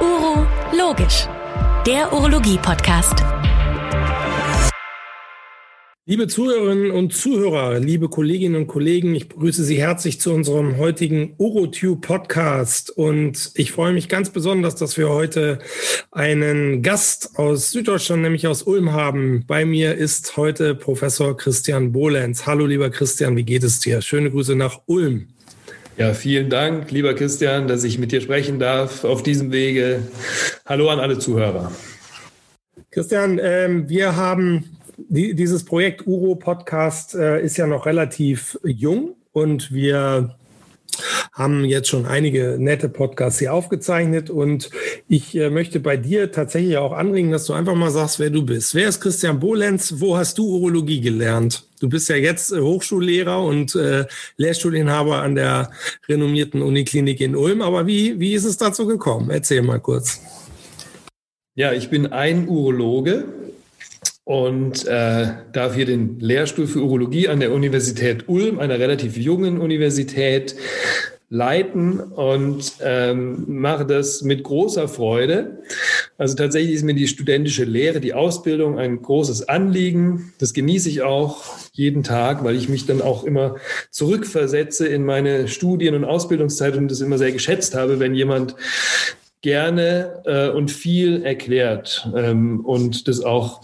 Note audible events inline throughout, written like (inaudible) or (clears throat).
Uro Logisch, der Urologie-Podcast. Liebe Zuhörerinnen und Zuhörer, liebe Kolleginnen und Kollegen, ich begrüße Sie herzlich zu unserem heutigen UroTube Podcast und ich freue mich ganz besonders, dass wir heute einen Gast aus Süddeutschland, nämlich aus Ulm haben. Bei mir ist heute Professor Christian Bohlenz. Hallo lieber Christian, wie geht es dir? Schöne Grüße nach Ulm. Ja, vielen Dank, lieber Christian, dass ich mit dir sprechen darf auf diesem Wege. Hallo an alle Zuhörer. Christian, ähm, wir haben die, dieses Projekt Uro Podcast äh, ist ja noch relativ jung und wir haben jetzt schon einige nette Podcasts hier aufgezeichnet und ich äh, möchte bei dir tatsächlich auch anregen, dass du einfach mal sagst, wer du bist. Wer ist Christian Bohlenz? Wo hast du Urologie gelernt? Du bist ja jetzt äh, Hochschullehrer und äh, Lehrstuhlinhaber an der renommierten Uniklinik in Ulm. Aber wie, wie ist es dazu gekommen? Erzähl mal kurz. Ja, ich bin ein Urologe und äh, darf hier den Lehrstuhl für Urologie an der Universität Ulm, einer relativ jungen Universität, leiten und ähm, mache das mit großer Freude. Also tatsächlich ist mir die studentische Lehre, die Ausbildung ein großes Anliegen. Das genieße ich auch jeden Tag, weil ich mich dann auch immer zurückversetze in meine Studien- und Ausbildungszeit und das immer sehr geschätzt habe, wenn jemand gerne äh, und viel erklärt ähm, und das auch,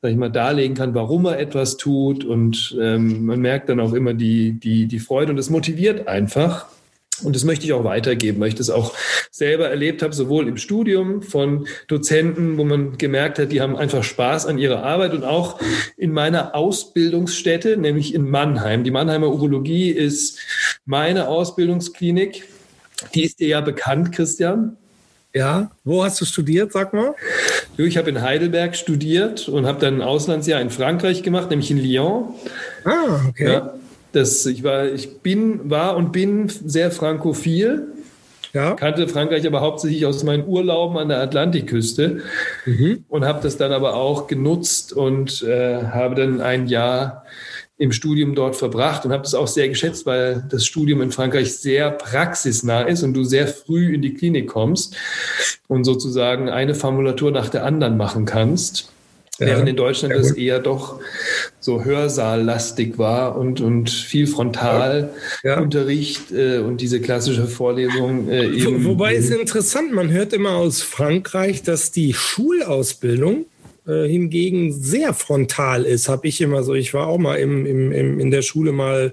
sag ich mal, darlegen kann, warum er etwas tut. Und ähm, man merkt dann auch immer die, die, die Freude und es motiviert einfach. Und das möchte ich auch weitergeben, weil ich das auch selber erlebt habe, sowohl im Studium von Dozenten, wo man gemerkt hat, die haben einfach Spaß an ihrer Arbeit und auch in meiner Ausbildungsstätte, nämlich in Mannheim. Die Mannheimer Urologie ist meine Ausbildungsklinik. Die ist dir ja bekannt, Christian. Ja, wo hast du studiert, sag mal? Ich habe in Heidelberg studiert und habe dann ein Auslandsjahr in Frankreich gemacht, nämlich in Lyon. Ah, okay. Ja, das, ich, war, ich bin, war und bin sehr frankophil. Ja. Kannte Frankreich aber hauptsächlich aus meinen Urlauben an der Atlantikküste mhm. und habe das dann aber auch genutzt und äh, habe dann ein Jahr im Studium dort verbracht und habe das auch sehr geschätzt, weil das Studium in Frankreich sehr praxisnah ist und du sehr früh in die Klinik kommst und sozusagen eine Formulatur nach der anderen machen kannst. Ja, während in Deutschland das eher doch so Hörsaallastig war und, und viel Frontalunterricht ja. äh, und diese klassische Vorlesung. Äh, eben Wo, wobei es interessant, man hört immer aus Frankreich, dass die Schulausbildung äh, hingegen sehr frontal ist, habe ich immer so. Ich war auch mal im, im, im, in der Schule mal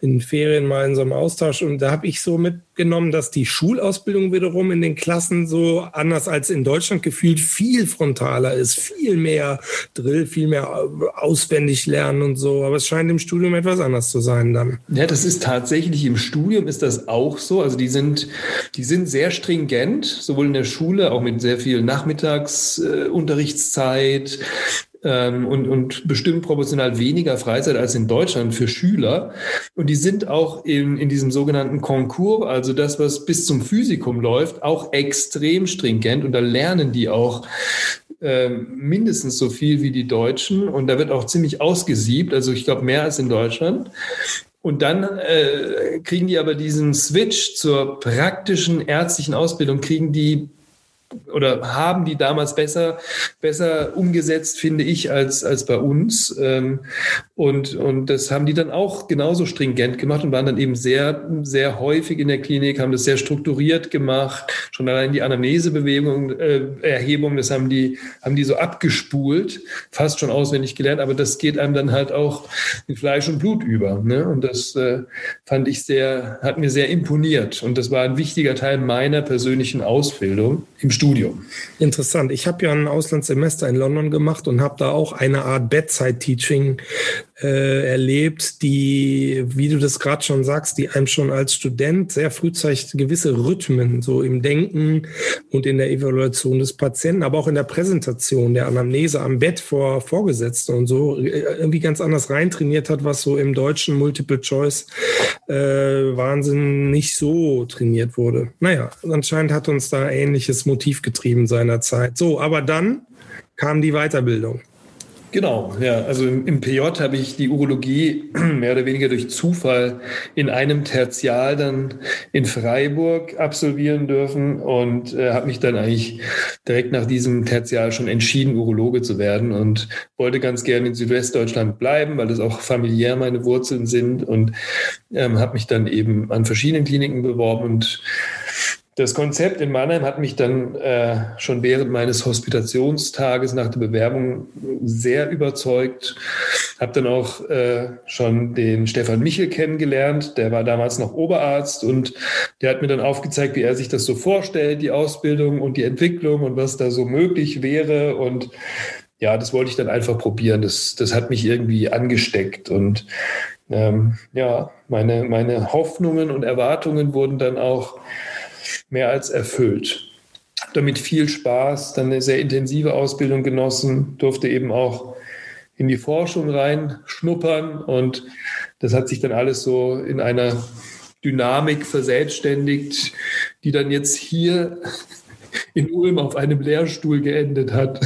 in Ferien mal in so einem Austausch und da habe ich so mitgenommen, dass die Schulausbildung wiederum in den Klassen so anders als in Deutschland gefühlt viel frontaler ist, viel mehr Drill, viel mehr auswendig lernen und so. Aber es scheint im Studium etwas anders zu sein dann. Ja, das ist tatsächlich im Studium ist das auch so. Also die sind, die sind sehr stringent, sowohl in der Schule, auch mit sehr viel Nachmittagsunterrichtszeit. Äh, ähm, und, und bestimmt proportional weniger Freizeit als in Deutschland für Schüler. Und die sind auch in, in diesem sogenannten Konkurs, also das, was bis zum Physikum läuft, auch extrem stringent. Und da lernen die auch ähm, mindestens so viel wie die Deutschen und da wird auch ziemlich ausgesiebt, also ich glaube mehr als in Deutschland. Und dann äh, kriegen die aber diesen Switch zur praktischen ärztlichen Ausbildung, kriegen die oder haben die damals besser, besser umgesetzt, finde ich, als, als bei uns. Ähm, und, und das haben die dann auch genauso stringent gemacht und waren dann eben sehr, sehr häufig in der Klinik, haben das sehr strukturiert gemacht. Schon allein die Anamnesebewegung, äh, Erhebung, das haben die, haben die so abgespult, fast schon auswendig gelernt, aber das geht einem dann halt auch in Fleisch und Blut über. Ne? Und das äh, fand ich sehr, hat mir sehr imponiert. Und das war ein wichtiger Teil meiner persönlichen Ausbildung im Studium. Interessant. Ich habe ja ein Auslandssemester in London gemacht und habe da auch eine Art Bedside-Teaching äh, erlebt, die, wie du das gerade schon sagst, die einem schon als Student sehr frühzeitig gewisse Rhythmen so im Denken und in der Evaluation des Patienten, aber auch in der Präsentation der Anamnese am Bett vor Vorgesetzten und so äh, irgendwie ganz anders reintrainiert hat, was so im deutschen Multiple Choice äh, Wahnsinn nicht so trainiert wurde. Naja, anscheinend hat uns da ähnliches Motiv getrieben seinerzeit. So, aber dann kam die Weiterbildung. Genau, ja. Also im, im PJ habe ich die Urologie (clears throat) mehr oder weniger durch Zufall in einem Tertial dann in Freiburg absolvieren dürfen und äh, habe mich dann eigentlich direkt nach diesem Tertial schon entschieden, Urologe zu werden und wollte ganz gerne in Südwestdeutschland bleiben, weil das auch familiär meine Wurzeln sind und ähm, habe mich dann eben an verschiedenen Kliniken beworben und das Konzept in Mannheim hat mich dann äh, schon während meines Hospitationstages nach der Bewerbung sehr überzeugt. Habe dann auch äh, schon den Stefan Michel kennengelernt, der war damals noch Oberarzt und der hat mir dann aufgezeigt, wie er sich das so vorstellt, die Ausbildung und die Entwicklung und was da so möglich wäre. Und ja, das wollte ich dann einfach probieren. Das, das hat mich irgendwie angesteckt und ähm, ja, meine, meine Hoffnungen und Erwartungen wurden dann auch mehr als erfüllt. Habe damit viel Spaß, dann eine sehr intensive Ausbildung genossen, durfte eben auch in die Forschung rein schnuppern und das hat sich dann alles so in einer Dynamik verselbstständigt, die dann jetzt hier in Ulm auf einem Lehrstuhl geendet hat.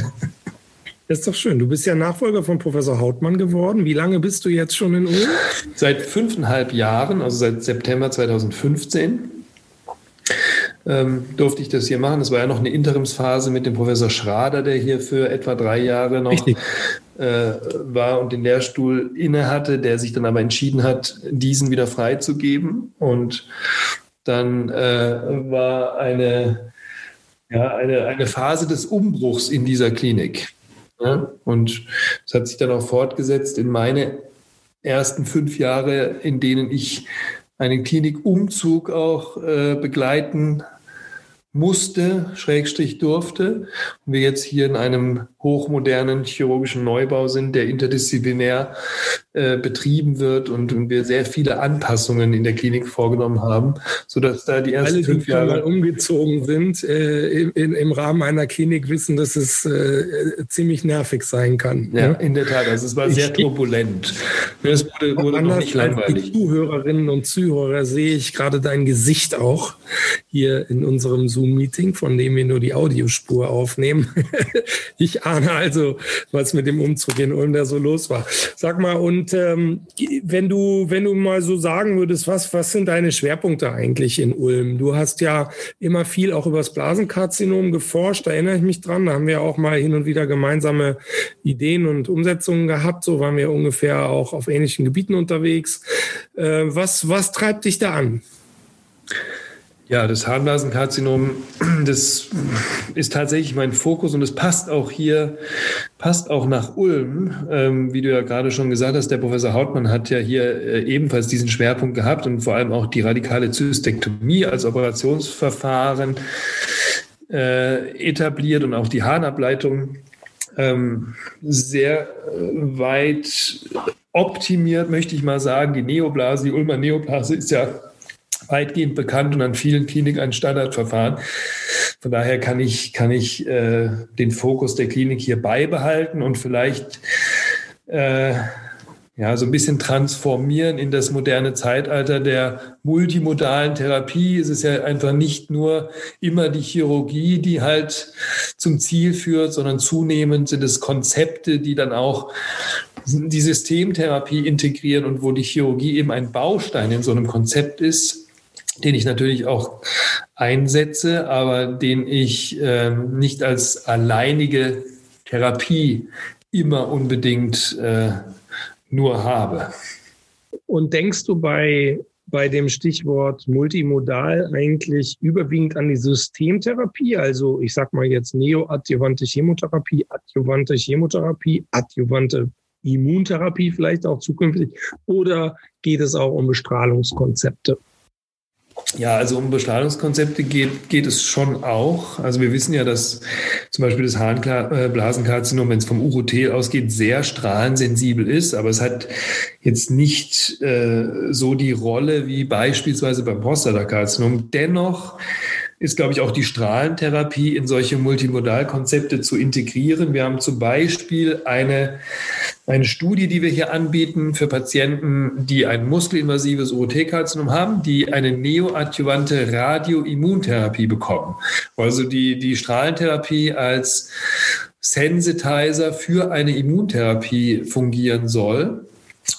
Das ist doch schön. Du bist ja Nachfolger von Professor Hautmann geworden. Wie lange bist du jetzt schon in Ulm? Seit fünfeinhalb Jahren, also seit September 2015 ähm, durfte ich das hier machen. Das war ja noch eine Interimsphase mit dem Professor Schrader, der hier für etwa drei Jahre noch äh, war und den Lehrstuhl innehatte, der sich dann aber entschieden hat, diesen wieder freizugeben. Und dann äh, war eine, ja, eine, eine Phase des Umbruchs in dieser Klinik. Ja? Und es hat sich dann auch fortgesetzt in meine ersten fünf Jahre, in denen ich einen Klinikumzug auch äh, begleiten musste, Schrägstrich durfte. Und wir jetzt hier in einem hochmodernen chirurgischen Neubau sind, der interdisziplinär äh, betrieben wird und, und, wir sehr viele Anpassungen in der Klinik vorgenommen haben, sodass da die ersten Alle, fünf die Jahre umgezogen sind, äh, in, im Rahmen einer Klinik wissen, dass es äh, ziemlich nervig sein kann. Ja, ne? in der Tat. Also es war ich, sehr turbulent. Es wurde, wurde noch nicht langweilig. Die Zuhörerinnen und Zuhörer sehe ich gerade dein Gesicht auch hier in unserem Zoom-Meeting, von dem wir nur die Audiospur aufnehmen. (laughs) ich ahne (laughs) also, was mit dem Umzug in Ulm da so los war. Sag mal, und ähm, wenn du, wenn du mal so sagen würdest, was, was sind deine Schwerpunkte eigentlich in Ulm? Du hast ja immer viel auch über das Blasenkarzinom geforscht, da erinnere ich mich dran. Da haben wir auch mal hin und wieder gemeinsame Ideen und Umsetzungen gehabt. So waren wir ungefähr auch auf ähnlichen Gebieten unterwegs. Äh, was, was treibt dich da an? Ja, das Harnblasenkarzinom, (clears throat) das ist tatsächlich mein Fokus und es passt auch hier, passt auch nach Ulm. Ähm, wie du ja gerade schon gesagt hast, der Professor Hautmann hat ja hier äh, ebenfalls diesen Schwerpunkt gehabt und vor allem auch die radikale Zystektomie als Operationsverfahren äh, etabliert und auch die Harnableitung ähm, sehr weit optimiert, möchte ich mal sagen. Die Neoblase, die Ulmer Neoblase ist ja weitgehend bekannt und an vielen Kliniken ein Standardverfahren. Von daher kann ich, kann ich äh, den Fokus der Klinik hier beibehalten und vielleicht äh, ja, so ein bisschen transformieren in das moderne Zeitalter der multimodalen Therapie. Es ist ja einfach nicht nur immer die Chirurgie, die halt zum Ziel führt, sondern zunehmend sind es Konzepte, die dann auch die Systemtherapie integrieren und wo die Chirurgie eben ein Baustein in so einem Konzept ist, den ich natürlich auch einsetze, aber den ich äh, nicht als alleinige Therapie immer unbedingt äh, nur habe. Und denkst du bei, bei dem Stichwort multimodal eigentlich überwiegend an die Systemtherapie? Also ich sag mal jetzt neoadjuvante Chemotherapie, adjuvante Chemotherapie, adjuvante Immuntherapie vielleicht auch zukünftig? Oder geht es auch um Bestrahlungskonzepte? Ja, also um Bestrahlungskonzepte geht, geht es schon auch. Also wir wissen ja, dass zum Beispiel das Harnblasenkarzinom, wenn es vom Urothel ausgeht, sehr strahlensensibel ist, aber es hat jetzt nicht äh, so die Rolle wie beispielsweise beim Prostatakarzinom. Dennoch ist, glaube ich, auch die Strahlentherapie in solche Multimodalkonzepte zu integrieren. Wir haben zum Beispiel eine, eine Studie, die wir hier anbieten für Patienten, die ein muskelinvasives OT-Karzinom haben, die eine neoadjuvante Radioimmuntherapie bekommen. Also die, die Strahlentherapie als Sensitizer für eine Immuntherapie fungieren soll.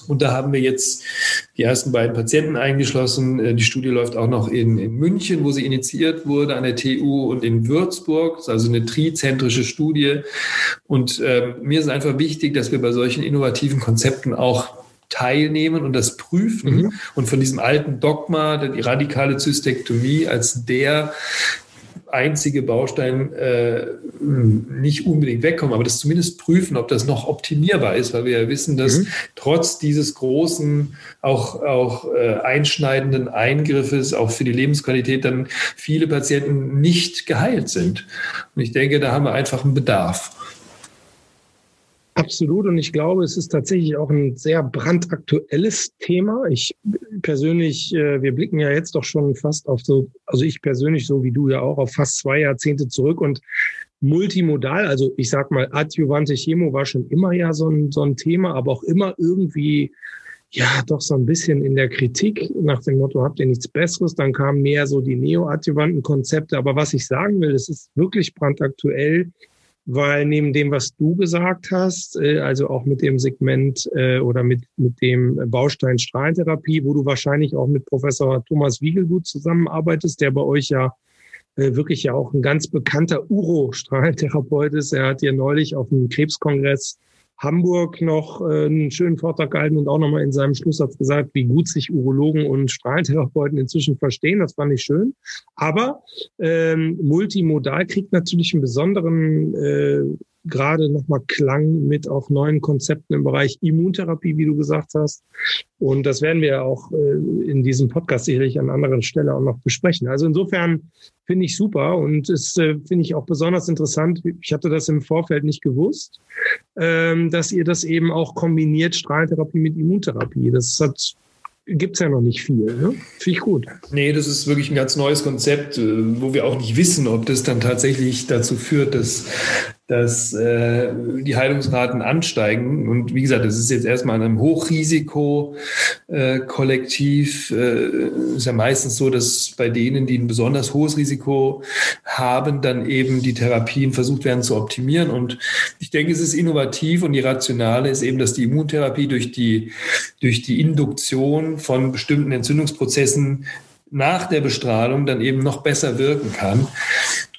Und da haben wir jetzt die ersten beiden Patienten eingeschlossen. Äh, die Studie läuft auch noch in, in München, wo sie initiiert wurde, an der TU und in Würzburg. Das ist also eine trizentrische Studie. Und äh, mir ist einfach wichtig, dass wir bei solchen innovativen Konzepten auch teilnehmen und das prüfen mhm. und von diesem alten Dogma, die radikale Zystektomie als der einzige Baustein äh, nicht unbedingt wegkommen, aber das zumindest prüfen, ob das noch optimierbar ist, weil wir ja wissen, dass mhm. trotz dieses großen, auch, auch äh, einschneidenden Eingriffes, auch für die Lebensqualität, dann viele Patienten nicht geheilt sind. Und ich denke, da haben wir einfach einen Bedarf. Absolut. Und ich glaube, es ist tatsächlich auch ein sehr brandaktuelles Thema. Ich persönlich, äh, wir blicken ja jetzt doch schon fast auf so, also ich persönlich, so wie du ja auch, auf fast zwei Jahrzehnte zurück und multimodal, also ich sag mal, adjuvante Chemo war schon immer ja so ein, so ein Thema, aber auch immer irgendwie ja, doch so ein bisschen in der Kritik nach dem Motto, habt ihr nichts Besseres? Dann kamen mehr so die neoadjuvanten Konzepte. Aber was ich sagen will, es ist wirklich brandaktuell weil neben dem, was du gesagt hast, äh, also auch mit dem Segment äh, oder mit, mit dem Baustein Strahlentherapie, wo du wahrscheinlich auch mit Professor Thomas Wiegelgut zusammenarbeitest, der bei euch ja äh, wirklich ja auch ein ganz bekannter Uro-Strahlentherapeut ist. Er hat hier neulich auf dem Krebskongress Hamburg noch äh, einen schönen Vortrag gehalten und auch nochmal in seinem Schlusssatz gesagt, wie gut sich Urologen und Strahlentherapeuten inzwischen verstehen. Das fand ich schön. Aber ähm, multimodal kriegt natürlich einen besonderen äh, gerade nochmal Klang mit auch neuen Konzepten im Bereich Immuntherapie, wie du gesagt hast. Und das werden wir ja auch äh, in diesem Podcast sicherlich an anderer Stelle auch noch besprechen. Also insofern finde ich super und es äh, finde ich auch besonders interessant. Ich hatte das im Vorfeld nicht gewusst, ähm, dass ihr das eben auch kombiniert, Strahlentherapie mit Immuntherapie. Das hat gibt es ja noch nicht viel. Ne? Finde ich gut. Nee, das ist wirklich ein ganz neues Konzept, äh, wo wir auch nicht wissen, ob das dann tatsächlich dazu führt, dass dass äh, die Heilungsraten ansteigen. Und wie gesagt, das ist jetzt erstmal in einem Hochrisiko-Kollektiv. Äh, ist ja meistens so, dass bei denen, die ein besonders hohes Risiko haben, dann eben die Therapien versucht werden zu optimieren. Und ich denke, es ist innovativ und die Rationale ist eben, dass die Immuntherapie durch die, durch die Induktion von bestimmten Entzündungsprozessen nach der Bestrahlung dann eben noch besser wirken kann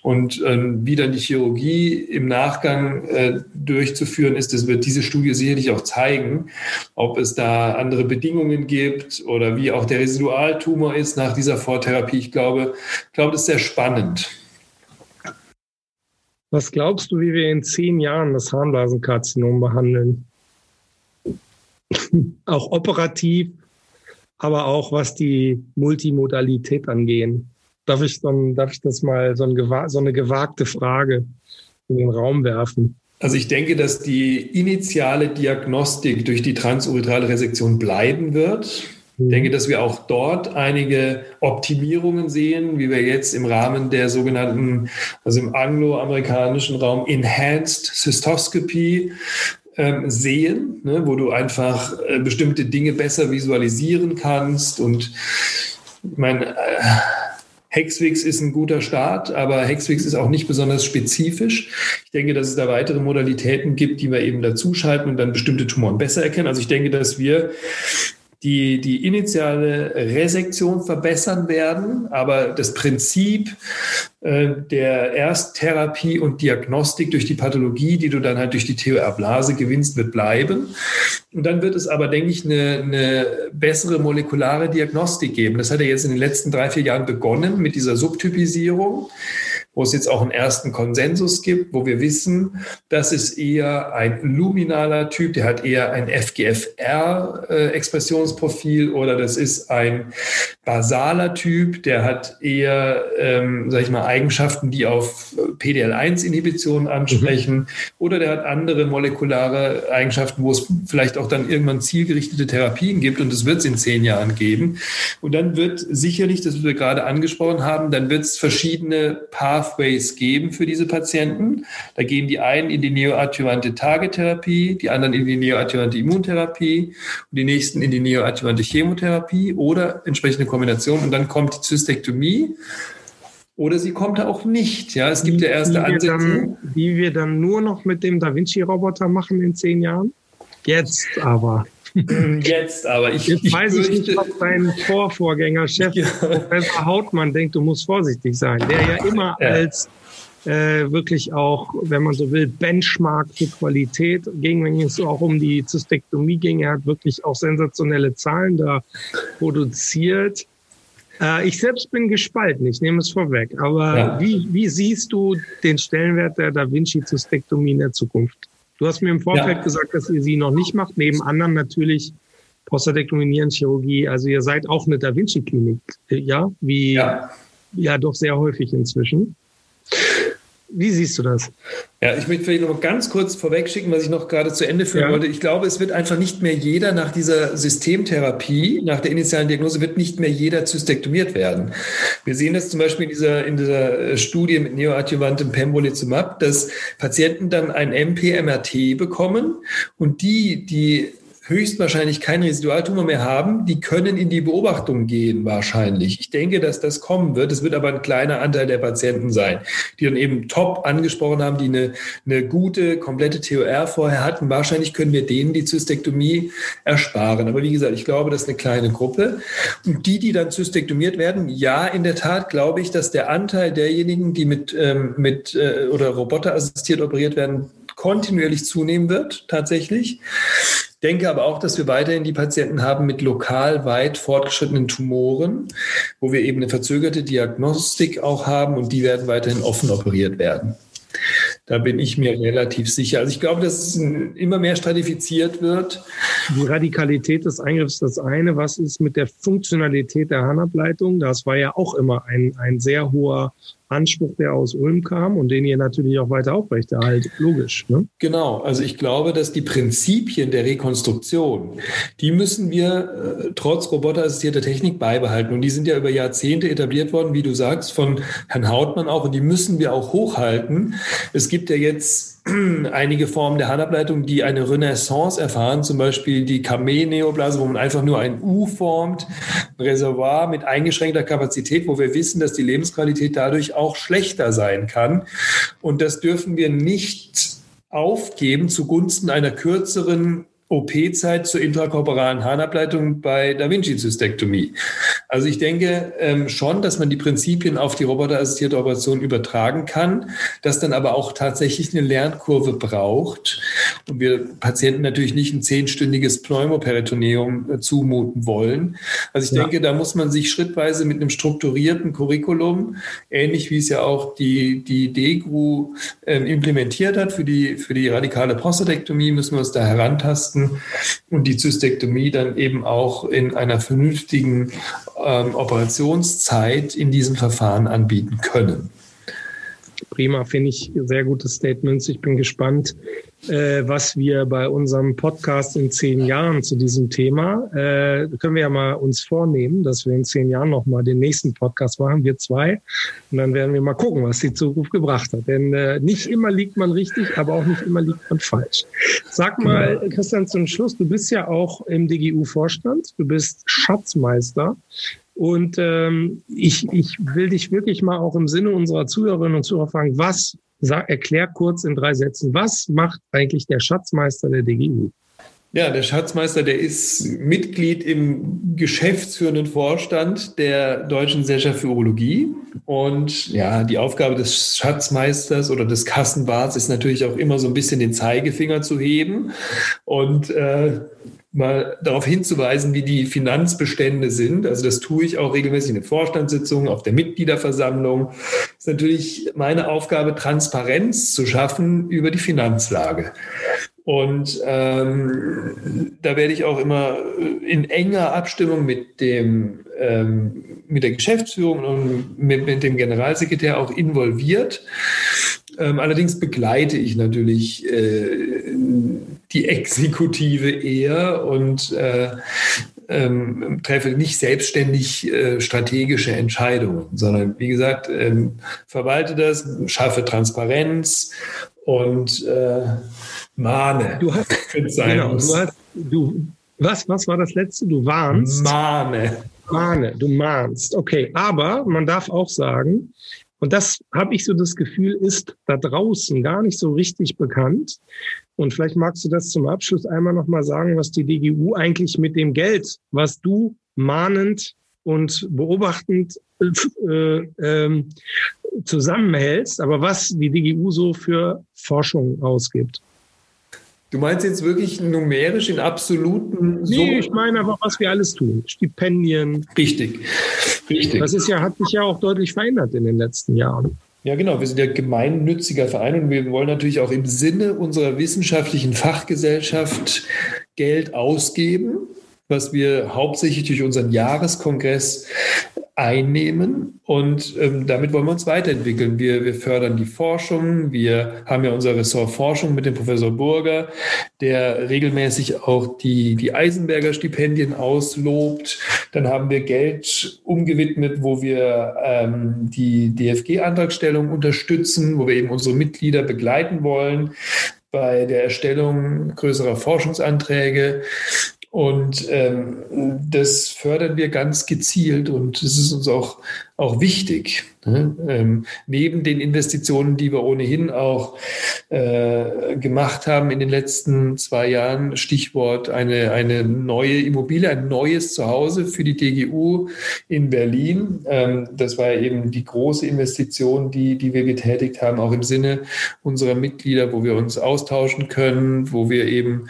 und ähm, wie dann die Chirurgie im Nachgang äh, durchzuführen ist, das wird diese Studie sicherlich auch zeigen, ob es da andere Bedingungen gibt oder wie auch der Residualtumor ist nach dieser Vortherapie. Ich glaube, ich glaube, das ist sehr spannend. Was glaubst du, wie wir in zehn Jahren das Harnblasenkarzinom behandeln? (laughs) auch operativ, aber auch was die Multimodalität angehen. Darf ich, dann, darf ich das mal so, ein, so eine gewagte Frage in den Raum werfen? Also ich denke, dass die initiale Diagnostik durch die transuretrale Resektion bleiben wird. Ich denke, dass wir auch dort einige Optimierungen sehen, wie wir jetzt im Rahmen der sogenannten, also im angloamerikanischen Raum Enhanced Cystoscopy ähm, sehen, ne, wo du einfach äh, bestimmte Dinge besser visualisieren kannst. Und ich meine, äh, Hexwix ist ein guter Start, aber Hexwix ist auch nicht besonders spezifisch. Ich denke, dass es da weitere Modalitäten gibt, die wir eben dazuschalten und dann bestimmte Tumoren besser erkennen. Also ich denke, dass wir die, die initiale Resektion verbessern werden, aber das Prinzip äh, der Ersttherapie und Diagnostik durch die Pathologie, die du dann halt durch die TOR-Blase gewinnst, wird bleiben. Und dann wird es aber, denke ich, eine, eine bessere molekulare Diagnostik geben. Das hat ja jetzt in den letzten drei, vier Jahren begonnen mit dieser Subtypisierung wo es jetzt auch einen ersten Konsensus gibt, wo wir wissen, das ist eher ein luminaler Typ, der hat eher ein FGFR-Expressionsprofil äh, oder das ist ein basaler Typ, der hat eher, ähm, sag ich mal, Eigenschaften, die auf PDL1-Inhibitionen ansprechen mhm. oder der hat andere molekulare Eigenschaften, wo es vielleicht auch dann irgendwann zielgerichtete Therapien gibt und das wird es in zehn Jahren geben. Und dann wird sicherlich, das wir gerade angesprochen haben, dann wird es verschiedene Paar Pathways geben für diese Patienten. Da gehen die einen in die neoadjuvante Tagetherapie, die anderen in die neoadjuvante Immuntherapie und die nächsten in die neoadjuvante Chemotherapie oder entsprechende Kombination. Und dann kommt die Zystektomie oder sie kommt auch nicht. Ja, es gibt die, ja erste die Ansätze. Dann, die wir dann nur noch mit dem Da Vinci-Roboter machen in zehn Jahren. Jetzt aber. Jetzt aber. Ich, Jetzt ich weiß ich nicht, was dein Vorvorgänger, Chef ja. Professor Hautmann denkt, du musst vorsichtig sein, der ja (laughs) immer ja. als äh, wirklich auch, wenn man so will, Benchmark für Qualität ging, wenn es auch um die Zystektomie ging. Er hat wirklich auch sensationelle Zahlen da produziert. Äh, ich selbst bin gespalten, ich nehme es vorweg. Aber ja. wie, wie siehst du den Stellenwert der Da Vinci-Zystektomie in der Zukunft? Du hast mir im Vorfeld ja. gesagt, dass ihr sie noch nicht macht, neben anderen natürlich Prostatektomie, Nierenchirurgie. Also ihr seid auch eine Da Vinci-Klinik, ja? Wie, ja. ja, doch sehr häufig inzwischen. Wie siehst du das? Ja, ich möchte vielleicht noch ganz kurz vorwegschicken, was ich noch gerade zu Ende führen ja. wollte. Ich glaube, es wird einfach nicht mehr jeder nach dieser Systemtherapie, nach der initialen Diagnose, wird nicht mehr jeder zystektomiert werden. Wir sehen das zum Beispiel in dieser, in dieser Studie mit neoadjuvantem Pembrolizumab, dass Patienten dann ein MP-MRT bekommen und die, die höchstwahrscheinlich keinen Residualtumor mehr haben, die können in die Beobachtung gehen wahrscheinlich. Ich denke, dass das kommen wird. Es wird aber ein kleiner Anteil der Patienten sein, die dann eben top angesprochen haben, die eine, eine gute, komplette TOR vorher hatten. Wahrscheinlich können wir denen die Zystektomie ersparen. Aber wie gesagt, ich glaube, das ist eine kleine Gruppe. Und die, die dann zystektomiert werden, ja, in der Tat glaube ich, dass der Anteil derjenigen, die mit, ähm, mit äh, oder roboterassistiert operiert werden, kontinuierlich zunehmen wird, tatsächlich denke aber auch, dass wir weiterhin die Patienten haben mit lokal weit fortgeschrittenen Tumoren, wo wir eben eine verzögerte Diagnostik auch haben und die werden weiterhin offen operiert werden. Da bin ich mir relativ sicher. Also ich glaube, dass es immer mehr stratifiziert wird. Die Radikalität des Eingriffs ist das eine. Was ist mit der Funktionalität der Harnableitung? Das war ja auch immer ein, ein sehr hoher Anspruch, der aus Ulm kam und den ihr natürlich auch weiter aufrechterhaltet. Logisch. Ne? Genau. Also ich glaube, dass die Prinzipien der Rekonstruktion, die müssen wir äh, trotz roboterassistierter Technik beibehalten. Und die sind ja über Jahrzehnte etabliert worden, wie du sagst, von Herrn Hautmann auch. Und die müssen wir auch hochhalten. Es gibt ja jetzt (clears throat) einige Formen der Handableitung, die eine Renaissance erfahren, zum Beispiel die Kamee-Neoblase, wo man einfach nur ein U formt, ein Reservoir mit eingeschränkter Kapazität, wo wir wissen, dass die Lebensqualität dadurch auch schlechter sein kann. Und das dürfen wir nicht aufgeben zugunsten einer kürzeren OP-Zeit zur intrakorporalen Harnableitung bei Da Vinci-Zystektomie. Also ich denke ähm, schon, dass man die Prinzipien auf die roboterassistierte Operation übertragen kann, das dann aber auch tatsächlich eine Lernkurve braucht und wir Patienten natürlich nicht ein zehnstündiges Pneumoperitoneum äh, zumuten wollen. Also ich ja. denke, da muss man sich schrittweise mit einem strukturierten Curriculum, ähnlich wie es ja auch die, die DEGRU äh, implementiert hat für die, für die radikale Prostatektomie, müssen wir uns da herantasten und die Zystektomie dann eben auch in einer vernünftigen ähm, Operationszeit in diesem Verfahren anbieten können. Prima, finde ich sehr gutes Statement. Ich bin gespannt, äh, was wir bei unserem Podcast in zehn Jahren zu diesem Thema, äh, können wir ja mal uns vornehmen, dass wir in zehn Jahren nochmal den nächsten Podcast machen, wir zwei. Und dann werden wir mal gucken, was die Zukunft gebracht hat. Denn äh, nicht immer liegt man richtig, aber auch nicht immer liegt man falsch. Sag mal, genau. Christian, zum Schluss, du bist ja auch im DGU-Vorstand, du bist Schatzmeister. Und ähm, ich, ich will dich wirklich mal auch im Sinne unserer Zuhörerinnen und Zuhörer fragen, was Sag, erklär kurz in drei Sätzen, was macht eigentlich der Schatzmeister der DGU? Ja, der Schatzmeister, der ist Mitglied im geschäftsführenden Vorstand der Deutschen Gesellschaft für Urologie. Und ja, die Aufgabe des Schatzmeisters oder des Kassenwarts ist natürlich auch immer so ein bisschen den Zeigefinger zu heben und äh, mal darauf hinzuweisen, wie die Finanzbestände sind. Also das tue ich auch regelmäßig in den Vorstandssitzungen, auf der Mitgliederversammlung. Das ist natürlich meine Aufgabe, Transparenz zu schaffen über die Finanzlage. Und ähm, da werde ich auch immer in enger Abstimmung mit dem ähm, mit der Geschäftsführung und mit, mit dem Generalsekretär auch involviert. Ähm, allerdings begleite ich natürlich äh, die Exekutive eher und äh, ähm, treffe nicht selbstständig äh, strategische Entscheidungen, sondern wie gesagt, ähm, verwalte das, schaffe Transparenz und äh, mahne. Du hast, genau, du hast, du, was, was war das letzte? Du warnst? Mahne. Mahne, du mahnst. Okay, aber man darf auch sagen, und das habe ich so das Gefühl, ist da draußen gar nicht so richtig bekannt. Und vielleicht magst du das zum Abschluss einmal nochmal sagen, was die DGU eigentlich mit dem Geld, was du mahnend und beobachtend äh, äh, zusammenhältst, aber was die DGU so für Forschung ausgibt. Du meinst jetzt wirklich numerisch in absoluten Nee, ich meine einfach, was wir alles tun. Stipendien. Richtig. Richtig. Das ist ja, hat sich ja auch deutlich verändert in den letzten Jahren. Ja, genau. Wir sind ja gemeinnütziger Verein und wir wollen natürlich auch im Sinne unserer wissenschaftlichen Fachgesellschaft Geld ausgeben, was wir hauptsächlich durch unseren Jahreskongress einnehmen und ähm, damit wollen wir uns weiterentwickeln. Wir, wir fördern die Forschung. Wir haben ja unser Ressort Forschung mit dem Professor Burger, der regelmäßig auch die, die Eisenberger Stipendien auslobt. Dann haben wir Geld umgewidmet, wo wir ähm, die DFG-Antragstellung unterstützen, wo wir eben unsere Mitglieder begleiten wollen bei der Erstellung größerer Forschungsanträge. Und ähm, das fördern wir ganz gezielt und es ist uns auch, auch wichtig. Ne? Ähm, neben den Investitionen, die wir ohnehin auch äh, gemacht haben in den letzten zwei Jahren, Stichwort eine, eine neue Immobilie, ein neues Zuhause für die DGU in Berlin. Ähm, das war eben die große Investition, die, die wir getätigt haben, auch im Sinne unserer Mitglieder, wo wir uns austauschen können, wo wir eben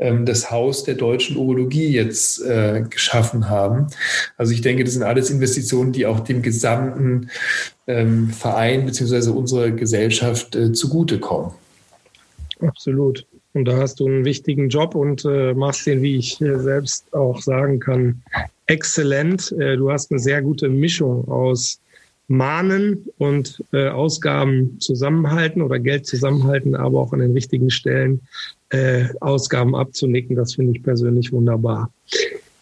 ähm, das Haus der deutschen Urologie jetzt äh, geschaffen haben. Also ich denke, das sind alles Investitionen, die auch dem gesamten ähm, Verein bzw. unserer Gesellschaft äh, zugutekommen. Absolut. Und da hast du einen wichtigen Job und äh, machst den, wie ich äh, selbst auch sagen kann, exzellent. Äh, du hast eine sehr gute Mischung aus Mahnen und äh, Ausgaben zusammenhalten oder Geld zusammenhalten, aber auch an den richtigen Stellen äh, Ausgaben abzunicken. Das finde ich persönlich wunderbar.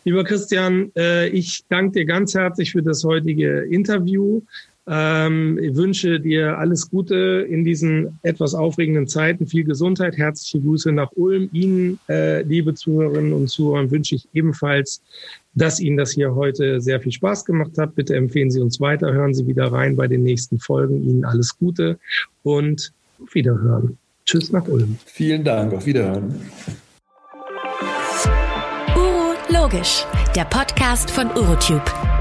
Lieber Christian, äh, ich danke dir ganz herzlich für das heutige Interview. Ähm, ich wünsche dir alles Gute in diesen etwas aufregenden Zeiten, viel Gesundheit, herzliche Grüße nach Ulm. Ihnen, äh, liebe Zuhörerinnen und Zuhörer, wünsche ich ebenfalls, dass Ihnen das hier heute sehr viel Spaß gemacht hat. Bitte empfehlen Sie uns weiter, hören Sie wieder rein bei den nächsten Folgen. Ihnen alles Gute und auf Wiederhören. Tschüss nach Ulm. Vielen Dank, auf Wiederhören. Logisch, der Podcast von Urotube.